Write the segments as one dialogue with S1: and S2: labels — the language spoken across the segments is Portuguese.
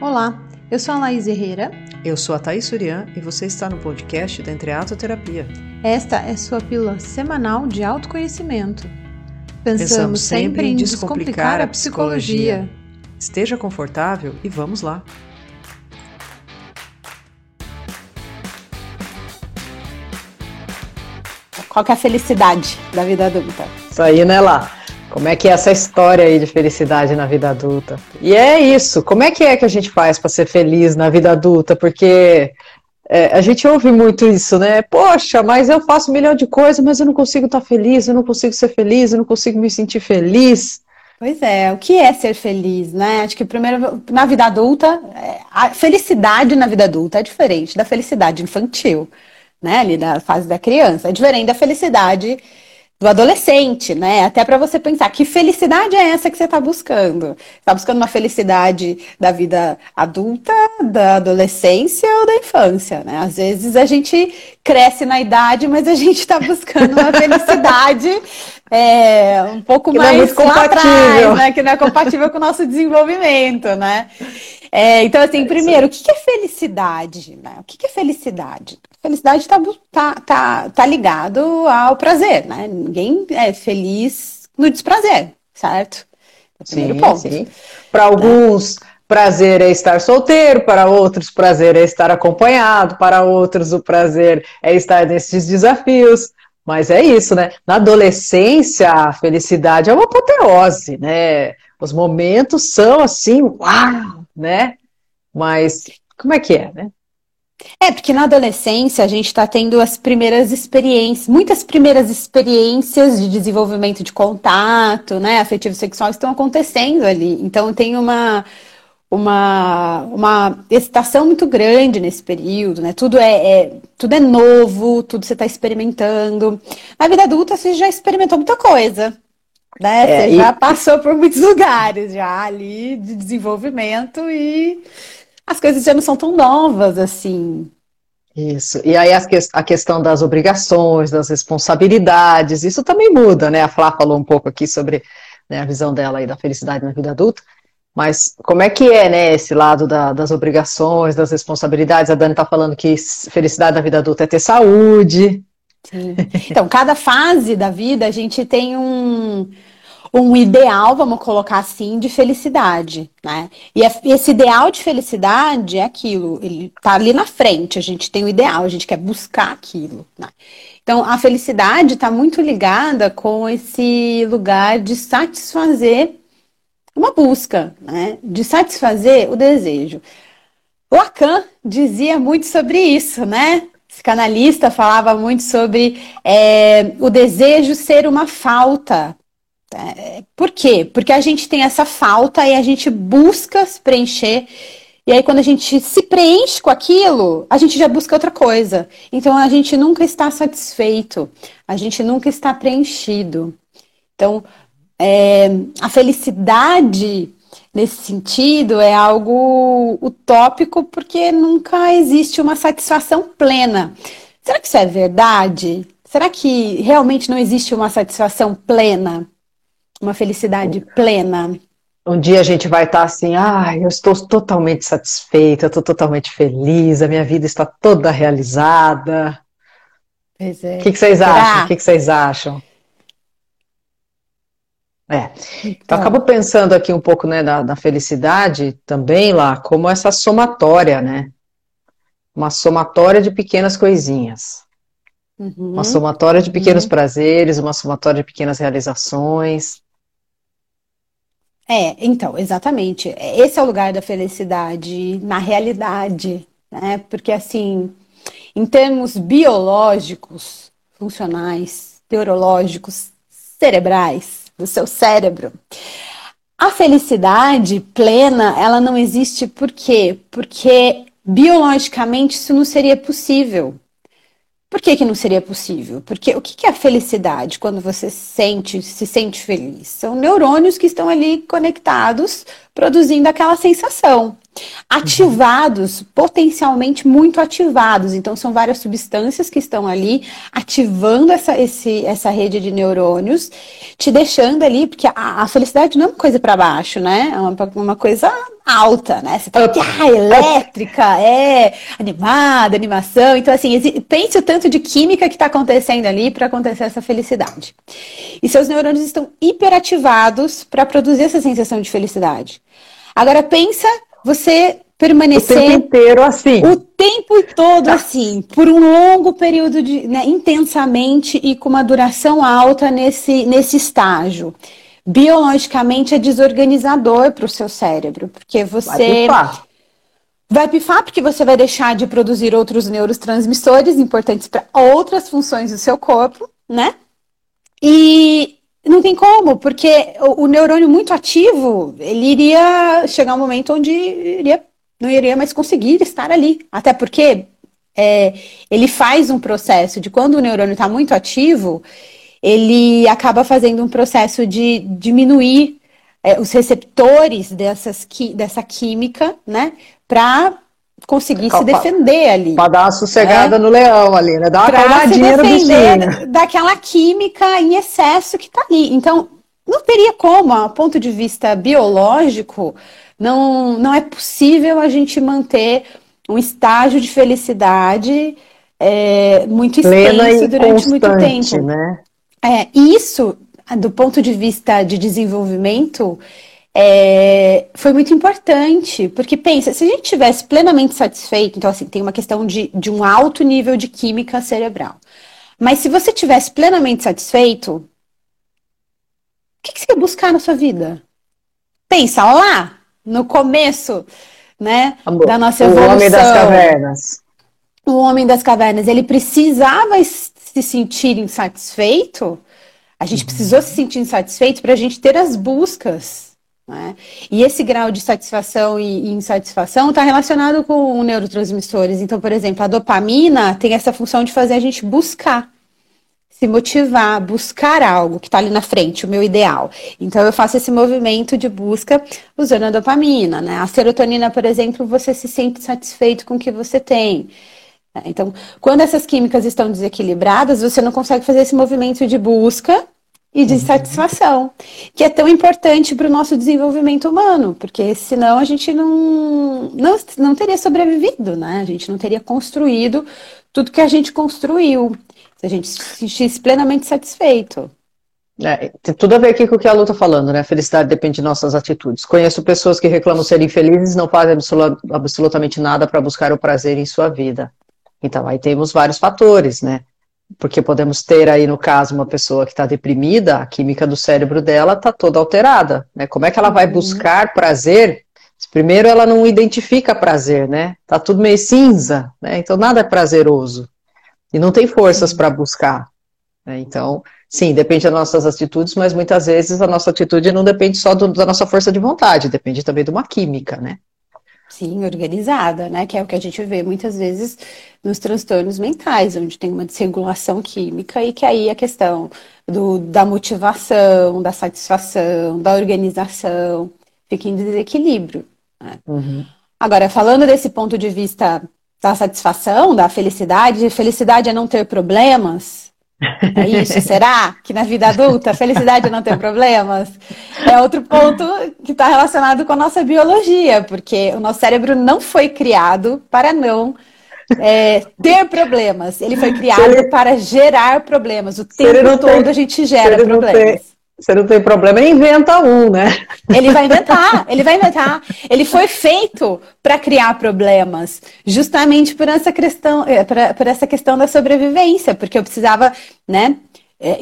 S1: Olá, eu sou a Laís Herrera.
S2: Eu sou a Thaís Surian e você está no podcast da Entreatoterapia.
S1: Esta é sua pílula semanal de autoconhecimento.
S2: Pensamos, Pensamos sempre em descomplicar a psicologia. Esteja confortável e vamos lá.
S1: Qual que é a felicidade da vida adulta?
S2: Isso aí, né, lá? Como é que é essa história aí de felicidade na vida adulta? E é isso. Como é que é que a gente faz para ser feliz na vida adulta? Porque é, a gente ouve muito isso, né? Poxa, mas eu faço um milhão de coisas, mas eu não consigo estar feliz, eu não consigo ser feliz, eu não consigo me sentir feliz.
S1: Pois é, o que é ser feliz, né? Acho que primeiro, na vida adulta, é, a felicidade na vida adulta é diferente da felicidade infantil, né? Ali da fase da criança. É diferente da felicidade do adolescente, né? Até para você pensar que felicidade é essa que você está buscando. Está buscando uma felicidade da vida adulta, da adolescência ou da infância, né? Às vezes a gente cresce na idade, mas a gente está buscando uma felicidade é, um pouco que é mais
S2: é lá atrás,
S1: né? Que não é compatível com o nosso desenvolvimento, né? É, então, assim, primeiro, o que é felicidade? Né? O que é felicidade? Felicidade está tá, tá, tá ligado ao prazer, né? Ninguém é feliz no desprazer, certo?
S2: É sim, ponto. Para alguns, prazer é estar solteiro, para outros, prazer é estar acompanhado, para outros, o prazer é estar nesses desafios. Mas é isso, né? Na adolescência, a felicidade é uma apoteose, né? Os momentos são assim, uau, né? Mas como é que é, né?
S1: É, porque na adolescência a gente está tendo as primeiras experiências, muitas primeiras experiências de desenvolvimento de contato, né, afetivo sexual estão acontecendo ali. Então tem uma uma, uma excitação muito grande nesse período, né? Tudo é, é tudo é novo, tudo você está experimentando. Na vida adulta você já experimentou muita coisa, né? É, você e... já passou por muitos lugares já ali de desenvolvimento e as coisas já não são tão novas assim.
S2: Isso. E aí a questão das obrigações, das responsabilidades, isso também muda, né? A Flá falou um pouco aqui sobre né, a visão dela aí da felicidade na vida adulta. Mas como é que é, né, esse lado da, das obrigações, das responsabilidades? A Dani está falando que felicidade na vida adulta é ter saúde.
S1: Sim. Então, cada fase da vida a gente tem um, um ideal, vamos colocar assim, de felicidade, né? E esse ideal de felicidade é aquilo, ele tá ali na frente, a gente tem o ideal, a gente quer buscar aquilo, né? Então, a felicidade está muito ligada com esse lugar de satisfazer uma busca, né? De satisfazer o desejo. Lacan dizia muito sobre isso, né? Psicanalista falava muito sobre é, o desejo ser uma falta é, por quê? Porque a gente tem essa falta e a gente busca se preencher. E aí, quando a gente se preenche com aquilo, a gente já busca outra coisa. Então, a gente nunca está satisfeito, a gente nunca está preenchido. Então, é, a felicidade, nesse sentido, é algo utópico, porque nunca existe uma satisfação plena. Será que isso é verdade? Será que realmente não existe uma satisfação plena? uma felicidade plena.
S2: Um dia a gente vai estar assim, ah, eu estou totalmente satisfeita, eu estou totalmente feliz, a minha vida está toda realizada.
S1: Pois é.
S2: O que, que vocês acham? O que, que vocês acham? É. Então, então acabo pensando aqui um pouco né, da, da felicidade também lá, como essa somatória, né? Uma somatória de pequenas coisinhas. Uhum. Uma somatória de pequenos uhum. prazeres, uma somatória de pequenas realizações.
S1: É, então, exatamente. Esse é o lugar da felicidade na realidade, né? Porque assim, em termos biológicos, funcionais, neurológicos, cerebrais, do seu cérebro, a felicidade plena, ela não existe por quê? Porque biologicamente isso não seria possível. Por que, que não seria possível? Porque o que é a felicidade quando você sente, se sente feliz? São neurônios que estão ali conectados, produzindo aquela sensação. ativados, potencialmente muito ativados. Então, são várias substâncias que estão ali ativando essa, esse, essa rede de neurônios, te deixando ali, porque a, a felicidade não é uma coisa para baixo, né? É uma, uma coisa alta, né? Você tá ah, elétrica, é animada, animação. Então, assim, pense o tanto de química que está acontecendo ali para acontecer essa felicidade. E seus neurônios estão hiperativados para produzir essa sensação de felicidade. Agora pensa você permanecer
S2: o tempo inteiro assim.
S1: O tempo todo tá. assim, por um longo período de, né, intensamente e com uma duração alta nesse, nesse estágio. Biologicamente é desorganizador para o seu cérebro, porque você vai pifar. vai pifar porque você vai deixar de produzir outros neurotransmissores importantes para outras funções do seu corpo, né? E não tem como, porque o, o, neurônio muito ativo, ele iria chegar um momento onde iria, não iria mais conseguir estar ali. Até porque é, ele faz um processo de quando o neurônio está muito ativo, ele acaba fazendo um processo de diminuir é, os receptores dessas, dessa química, né? Para conseguir se defender ali.
S2: Para dar uma sossegada é? no leão ali, né? Dar uma calmadinha no bichinho.
S1: Daquela química em excesso que está ali. Então, não teria como, a ponto de vista biológico, não, não é possível a gente manter um estágio de felicidade é, muito extenso durante muito tempo. Né? É, isso, do ponto de vista de desenvolvimento, é, foi muito importante, porque pensa, se a gente tivesse plenamente satisfeito, então assim, tem uma questão de, de um alto nível de química cerebral. Mas se você tivesse plenamente satisfeito, o que, que você ia buscar na sua vida? Pensa lá, no começo, né, Amor, da nossa evolução. O
S2: homem das cavernas.
S1: O homem das cavernas, ele precisava se sentir insatisfeito. A gente uhum. precisou se sentir insatisfeito para a gente ter as buscas né? E esse grau de satisfação e, insatisfação está relacionado com neurotransmissores. Então, por exemplo, a dopamina tem essa função de fazer a gente buscar, se motivar, buscar algo que está ali na frente, o meu ideal. Então, eu faço esse movimento de busca usando a dopamina. Né? A serotonina, por exemplo, você se sente satisfeito com o que você tem. Então, quando essas químicas estão desequilibradas, você não consegue fazer esse movimento de busca e de satisfação, que é tão importante para o nosso desenvolvimento humano, porque senão a gente não, não, não teria sobrevivido, né? A gente não teria construído tudo que a gente construiu, se a gente se sentisse plenamente satisfeito.
S2: É, tem tudo a ver aqui com o que a Lu está falando, né? Felicidade depende de nossas atitudes. Conheço pessoas que reclamam serem felizes e não fazem absolutamente nada para buscar o prazer em sua vida. Então, aí temos vários fatores, né? Porque podemos ter aí, no caso, uma pessoa que está deprimida, a química do cérebro dela está toda alterada, né? Como é que ela vai uhum. buscar prazer? Primeiro, ela não identifica prazer, né? Tá tudo meio cinza, né? Então, nada é prazeroso. E não tem forças para buscar. Né? Então, sim, depende das nossas atitudes, mas muitas vezes a nossa atitude não depende só do, da nossa força de vontade, depende também de uma química, né?
S1: Sim, organizada, né? Que é o que a gente vê muitas vezes nos transtornos mentais, onde tem uma desregulação química e que aí a questão do, da motivação, da satisfação, da organização fica em desequilíbrio. Né? Uhum. Agora, falando desse ponto de vista da satisfação, da felicidade, felicidade é não ter problemas, é isso? Será que na vida adulta a felicidade é não ter problemas? É outro ponto que está relacionado com a nossa biologia, porque o nosso cérebro não foi criado para não é, ter problemas. Ele foi criado ele... para gerar problemas. O tempo todo tem... a gente gera problemas.
S2: Você não tem problema, inventa um, né?
S1: Ele vai inventar, ele vai inventar. Ele foi feito para criar problemas, justamente por essa questão, é, por essa questão da sobrevivência, porque eu precisava, né, é,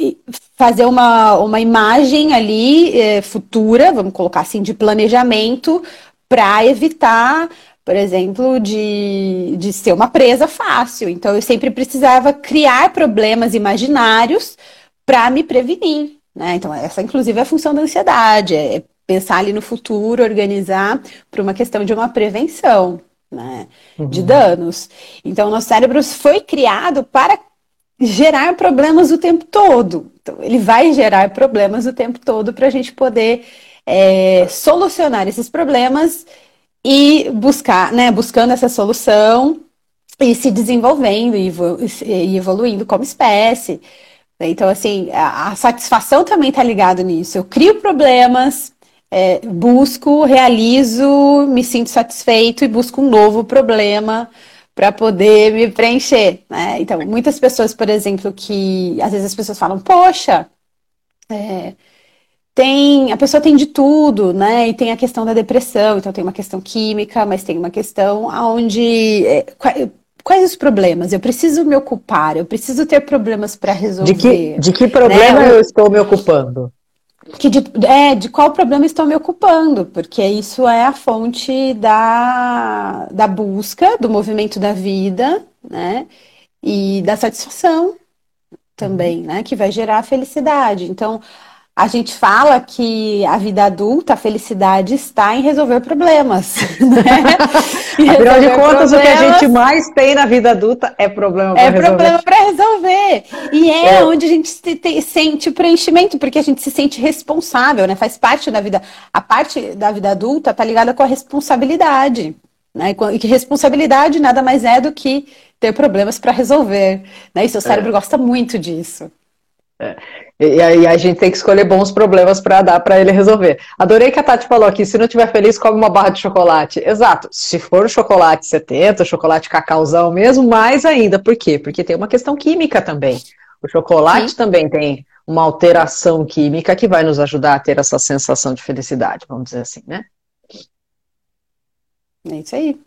S1: fazer uma, uma imagem ali é, futura, vamos colocar assim, de planejamento, para evitar, por exemplo, de, de ser uma presa fácil. Então, eu sempre precisava criar problemas imaginários para me prevenir. Né? Então, essa, inclusive, é a função da ansiedade, é pensar ali no futuro, organizar para uma questão de uma prevenção né? Uhum. de danos. Então, nosso cérebro foi criado para gerar problemas o tempo todo. Então, ele vai gerar problemas o tempo todo para a gente poder é, solucionar esses problemas e buscar, né, buscando essa solução e se desenvolvendo e evoluindo como espécie. Então, assim, a, satisfação também está ligada nisso. Eu crio problemas, é, busco, realizo, me sinto satisfeito e busco um novo problema para poder me preencher. Né? Então, muitas pessoas, por exemplo, que às vezes as pessoas falam, poxa, é, tem a pessoa tem de tudo, né? E tem a questão da depressão, então tem uma questão química, mas tem uma questão onde é, quais os problemas? Eu preciso me ocupar, eu preciso ter problemas para resolver.
S2: De que, de que problema né? eu estou me ocupando?
S1: Que de, é, de qual problema estou me ocupando, porque isso é a fonte da, da busca, do movimento da vida, né? E da satisfação também, né? Que vai gerar a felicidade. Então, a gente fala que a vida adulta, a felicidade está em resolver problemas.
S2: Né? Afinal de contas, o que a gente mais tem na vida adulta é problema para é resolver. É
S1: problema para resolver. E é, é, onde a gente se, te, sente o preenchimento, porque a gente se sente responsável, né? Faz parte da vida. A parte da vida adulta está ligada com a responsabilidade. Né? E que responsabilidade nada mais é do que ter problemas para resolver. Né? E seu cérebro é. gosta muito disso.
S2: É. E aí a gente tem que escolher bons problemas para dar para ele resolver. Adorei que a Tati falou aqui, se não estiver feliz, come uma barra de chocolate. Exato. Se for chocolate 70, chocolate cacauzão mesmo, mais ainda. Por quê? Porque tem uma questão química também. O chocolate Sim. também tem uma alteração química que vai nos ajudar a ter essa sensação de felicidade, vamos dizer assim, né?
S1: É isso aí.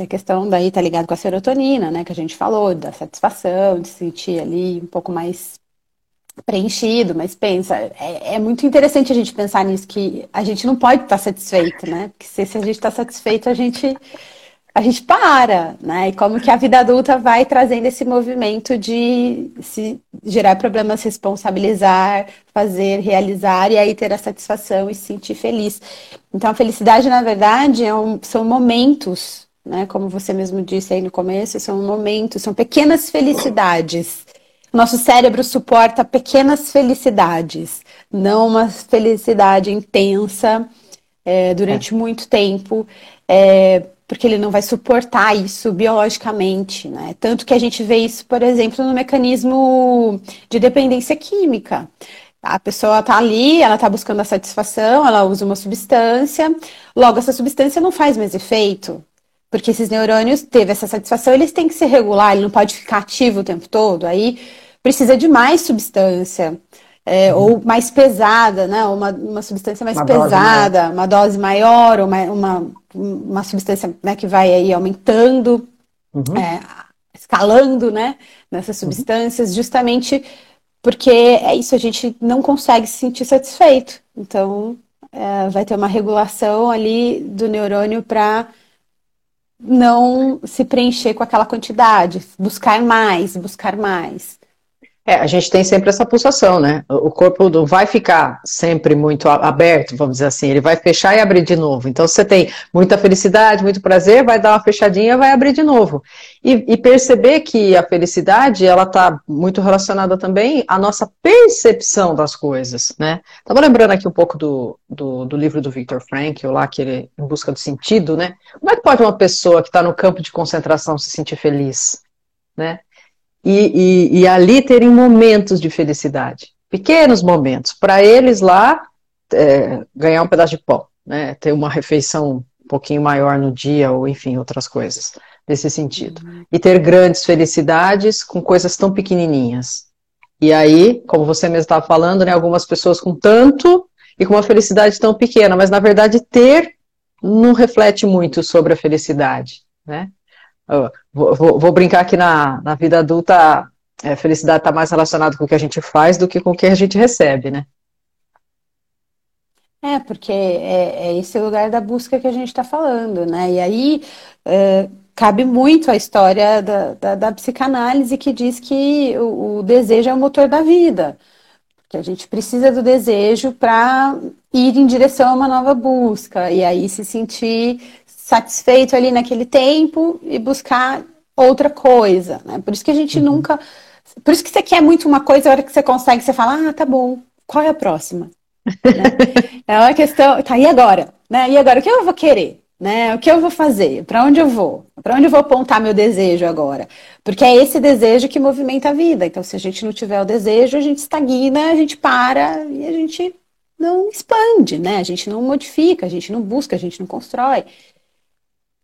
S1: A questão daí tá ligado com a serotonina, né? Que a gente falou, da satisfação, de sentir ali um pouco mais preenchido, mas pensa, é, é, muito interessante a gente pensar nisso, que a gente não pode estar satisfeito, né? Porque se, se a gente está satisfeito, a gente, a gente para, né? E como que a vida adulta vai trazendo esse movimento de se gerar problemas, responsabilizar, fazer, realizar, e aí ter a satisfação e se sentir feliz. Então, a felicidade, na verdade, é um, são momentos, né? Como você mesmo disse aí no começo, são momentos, são pequenas felicidades nosso cérebro suporta pequenas felicidades, não uma felicidade intensa é, durante é. muito tempo, é, porque ele não vai suportar isso biologicamente, né? Tanto que a gente vê isso, por exemplo, no mecanismo de dependência química. A pessoa está ali, ela está buscando a satisfação, ela usa uma substância, logo essa substância não faz mais efeito, porque esses neurônios teve essa satisfação, eles têm que se regular, ele não pode ficar ativo o tempo todo. Aí precisa de mais substância. É, uhum. Ou mais pesada, né? Uma, uma substância mais uma pesada, dose uma dose maior, uma, uma, uma substância né, que vai aí aumentando, uhum. é, escalando, né? Nessas uhum. substâncias, uhum. justamente porque é isso, a gente não consegue se sentir satisfeito. Então, é, vai ter uma regulação ali do neurônio para não se preencher com aquela quantidade, buscar mais, buscar mais.
S2: É, a gente tem sempre essa pulsação, né? O corpo não vai ficar sempre muito aberto, vamos dizer assim, ele vai fechar e abrir de novo. Então, você tem muita felicidade, muito prazer, vai dar uma fechadinha, vai abrir de novo. E, e perceber que a felicidade, ela está muito relacionada também à nossa percepção das coisas, né? Estava lembrando aqui um pouco do, do, do, livro do Viktor Frankl, lá, que ele, em busca do sentido, né? Como é que pode uma pessoa que está no campo de concentração se sentir feliz, né? E, e, e ali terem momentos de felicidade, pequenos momentos, para eles lá é, ganhar um pedaço de pão, né, ter uma refeição um pouquinho maior no dia, ou enfim, outras coisas nesse sentido. Uhum. E ter grandes felicidades com coisas tão pequenininhas. E aí, como você mesmo estava falando, né, algumas pessoas com tanto e com uma felicidade tão pequena, mas na verdade ter não reflete muito sobre a felicidade, né? Vou, vou, brincar que na, na vida adulta a felicidade está mais relacionada com o que a gente faz do que com o que a gente recebe, né?
S1: É, porque é, é esse lugar da busca que a gente está falando, né? E aí é, cabe muito a história da, da, da, psicanálise que diz que o, o desejo é o motor da vida. Que a gente precisa do desejo para ir em direção a uma nova busca e aí se sentir satisfeito ali naquele tempo e buscar outra coisa, né? Por isso que a gente uhum. nunca. Por isso que você quer muito uma coisa, a hora que você consegue, você fala, ah, tá bom, qual é a próxima? né? É uma questão. Tá, e agora? Né? E agora, o que eu vou querer? né? O que eu vou fazer? Para onde eu vou? Para onde eu vou apontar meu desejo agora? Porque é esse desejo que movimenta a vida. Então, se a gente não tiver o desejo, a gente estagna, a gente para e a gente não expande, né? A gente não modifica, a gente não busca, a gente não constrói.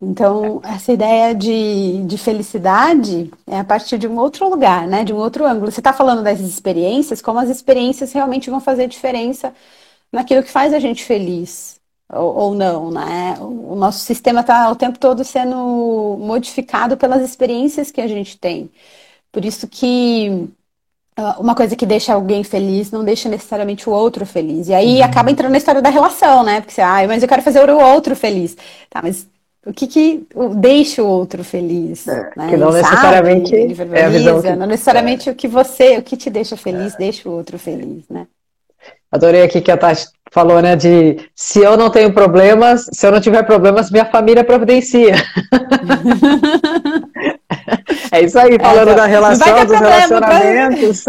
S1: Então, essa ideia de, de felicidade é a partir de um outro lugar, né? De um outro ângulo. Você está falando das experiências, como as experiências realmente vão fazer diferença naquilo que faz a gente feliz ou, ou não, né? O nosso sistema está o tempo todo sendo modificado pelas experiências que a gente tem. Por isso que ah, uma coisa que deixa alguém feliz não deixa necessariamente o outro feliz. E aí uhum. acaba entrando na história da relação, né? Porque você, ah, mas eu quero fazer o outro feliz. Tá, mas o que, que deixa o outro feliz? É,
S2: né? Que não ele necessariamente sabe, ele
S1: é que... não necessariamente é. o que você, o que te deixa feliz, é. deixa o outro feliz, né?
S2: Adorei aqui que a Tati falou, né, de se eu não tenho problemas, se eu não tiver problemas, minha família providencia. é isso aí, falando é, da relação, dos relacionamentos.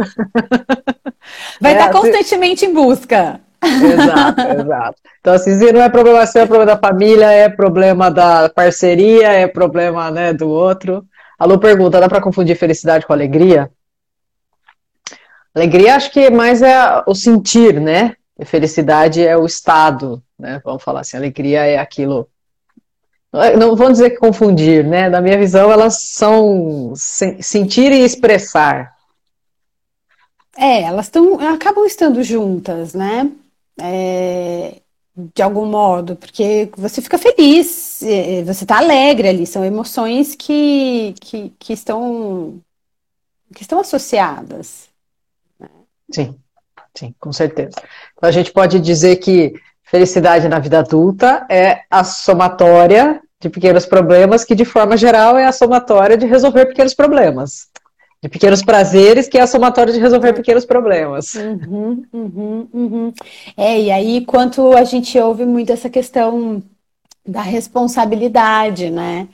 S1: Vai estar constantemente em busca.
S2: Exato, exato. Então, assim, não é problema seu, é problema da família, é problema da parceria, é problema né, do outro. A Lu pergunta: dá para confundir felicidade com alegria? Alegria, acho que mais é o sentir, né? E felicidade é o estado, né? Vamos falar assim, alegria é aquilo. Não vamos dizer que confundir, né? Na minha visão, elas são sentir e expressar.
S1: É, elas estão, acabam estando juntas, né? É, de algum modo, porque você fica feliz, é, você está alegre ali, são emoções que, que, que, estão, que estão associadas.
S2: Né? Sim, sim, com certeza. Então a gente pode dizer que felicidade na vida adulta é a somatória de pequenos problemas, que de forma geral é a somatória de resolver pequenos problemas de pequenos prazeres, que é a somatória de resolver pequenos problemas.
S1: Uhum, uhum, uhum. É, e aí, quanto a gente ouve muito essa questão da responsabilidade, né?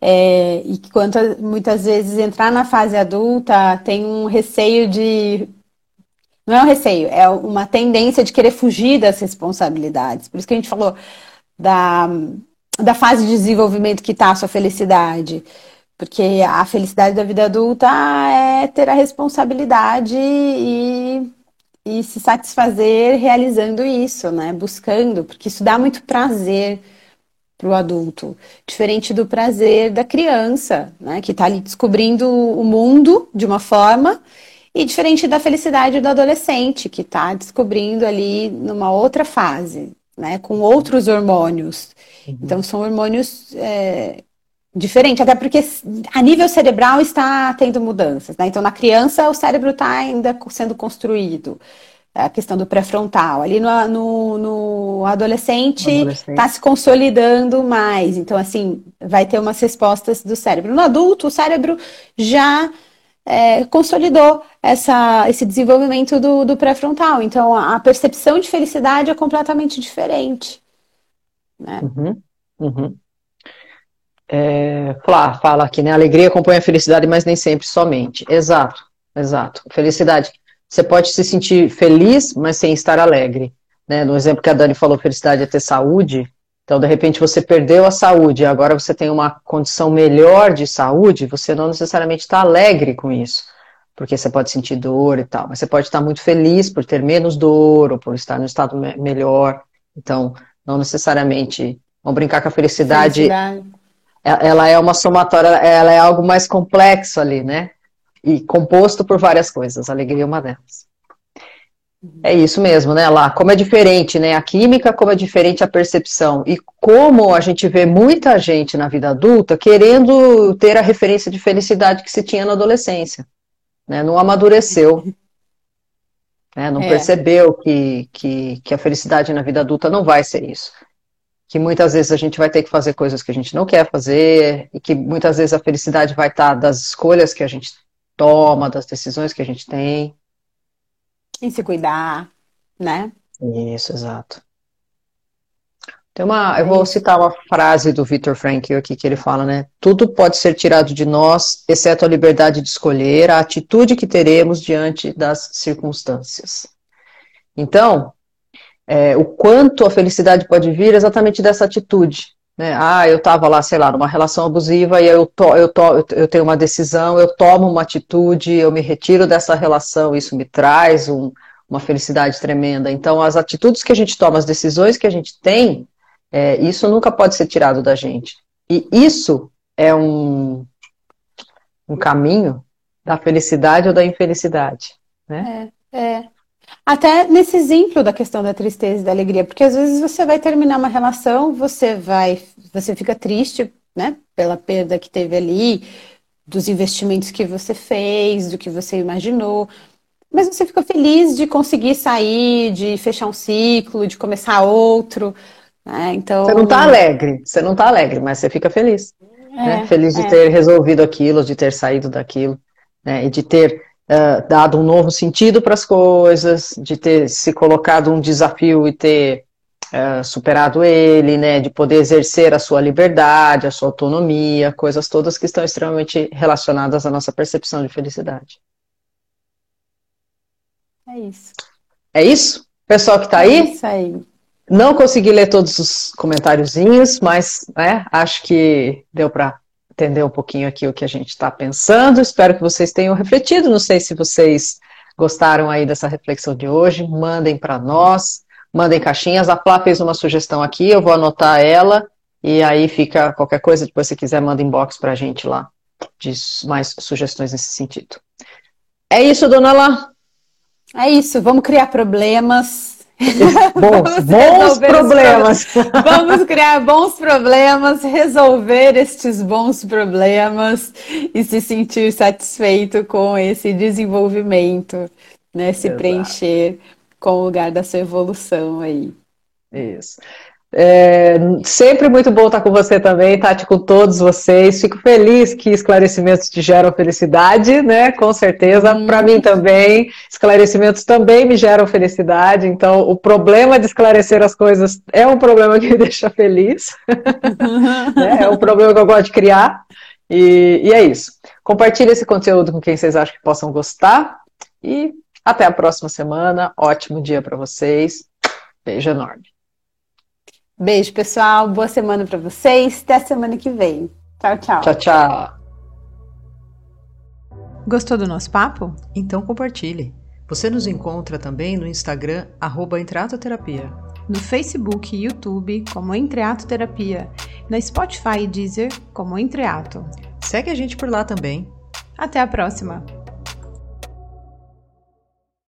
S1: É, e quanto muitas vezes entrar na fase adulta tem um receio de. Não é um receio, é uma tendência de querer fugir das responsabilidades. Por isso que a gente falou da, da fase de desenvolvimento que está a sua felicidade. Porque a felicidade da vida adulta é ter a responsabilidade e, e se satisfazer realizando isso, né? Buscando, porque isso dá muito prazer para o adulto, diferente do prazer da criança, né? Que está ali descobrindo o mundo de uma forma e diferente da felicidade do adolescente, que está descobrindo ali numa outra fase, né? Com outros hormônios. Uhum. Então, são hormônios é, diferente, até porque a nível cerebral está tendo mudanças, né? Então, na criança, o cérebro está ainda sendo construído. É a questão do pré-frontal. Ali no, no, no adolescente está se consolidando mais. Então, assim, vai ter umas respostas do cérebro. No adulto, o cérebro já é, consolidou essa, esse desenvolvimento do, do pré-frontal. Então, a, a, percepção de felicidade é completamente diferente. Né?
S2: Uhum, uhum. É, Flá fala aqui, né? Alegria acompanha a felicidade, mas nem sempre somente. Exato, exato. Felicidade. Você pode se sentir feliz, mas sem estar alegre. Né? No exemplo que a Dani falou, felicidade é ter saúde. Então, de repente, você perdeu a saúde, agora você tem uma condição melhor de saúde, você não necessariamente está alegre com isso. Porque você pode sentir dor e tal, mas você pode estar muito feliz por ter menos dor ou por estar no estado me melhor. Então, não necessariamente. Vamos brincar com a felicidade. felicidade ela é uma somatória, ela é algo mais complexo ali, né? E composto por várias coisas. A alegria é uma delas. É isso mesmo, né, lá, como é diferente, né, a química, como é diferente a percepção, e como a gente vê muita gente na vida adulta querendo ter a referência de felicidade que se tinha na adolescência, né, não amadureceu, né, não é. percebeu que, que, que a felicidade na vida adulta não vai ser isso que muitas vezes a gente vai ter que fazer coisas que a gente não quer fazer, e que muitas vezes a felicidade vai estar das escolhas que a gente toma, das decisões que a gente tem.
S1: Em se cuidar, né?
S2: Isso, exato. Tem uma, eu vou citar uma frase do Victor Frankl aqui que ele fala, né? Tudo pode ser tirado de nós, exceto a liberdade de escolher a atitude que teremos diante das circunstâncias. Então, é, o quanto a felicidade pode vir exatamente dessa atitude, Né? Ah, eu estava lá, sei lá, numa relação abusiva e eu, to, eu, to, eu tenho uma decisão, eu tomo uma atitude, eu me retiro dessa relação, isso me traz um, uma felicidade tremenda. Então, as atitudes que a gente toma, as decisões que a gente tem, é, isso nunca pode ser tirado da gente. E isso é um, um caminho da felicidade ou da infelicidade. Né?
S1: É, é. Até nesse exemplo da questão da tristeza e da alegria, porque às vezes você vai terminar uma relação, você vai, você fica triste, né, pela perda que teve ali, dos investimentos que você fez, do que você imaginou, mas você fica feliz de conseguir sair, de fechar um ciclo, de começar outro, né? Então
S2: você não está alegre, você não está alegre, mas você fica feliz, é, né? Feliz de é. ter resolvido aquilo, de ter saído daquilo, né? E de ter uh, dado um novo sentido para as coisas, de ter se colocado um desafio e ter uh, superado ele, né, de poder exercer a sua liberdade, a sua autonomia, coisas todas que estão extremamente relacionadas à nossa percepção de felicidade.
S1: É isso.
S2: É isso? Pessoal que está aí? É isso aí. Não consegui ler todos os comentáriozinhos, mas né, acho que deu para entender um pouquinho aqui o que a gente está pensando. Espero que vocês tenham refletido. Não sei se vocês gostaram aí dessa reflexão de hoje. Mandem para nós, mandem caixinhas. A Flá fez uma sugestão aqui, eu vou anotar ela. E aí fica qualquer coisa, depois se quiser, manda inbox para a gente lá de mais sugestões nesse sentido. É isso, dona Lá.
S1: É isso, vamos criar problemas
S2: Bons, bons problemas.
S1: Vamos criar bons problemas, resolver estes bons problemas e se sentir satisfeito com esse desenvolvimento, né? Se Exato. preencher com o lugar da sua evolução aí.
S2: Isso. É, sempre muito bom estar com você também, Tati, com todos vocês. Fico feliz que esclarecimentos te geram felicidade, né? Com certeza. Hum. Para mim também, esclarecimentos também me geram felicidade. Então, o problema de esclarecer as coisas é um problema que me deixa feliz. né? É um problema que eu gosto de criar. E, e é isso. Compartilhe esse conteúdo com quem vocês acham que possam gostar. E até a próxima semana. Ótimo dia para vocês. Beijo enorme.
S1: Beijo, pessoal. Boa semana para vocês. Até semana que vem. Tchau, tchau.
S2: Tchau, tchau.
S3: Gostou do nosso papo? Então compartilhe. Você nos encontra também no Instagram, arroba Entreatoterapia. No Facebook e YouTube, como Entreato Terapia. Na Spotify e Deezer, como Entreato. Segue a gente por lá também. Até a próxima!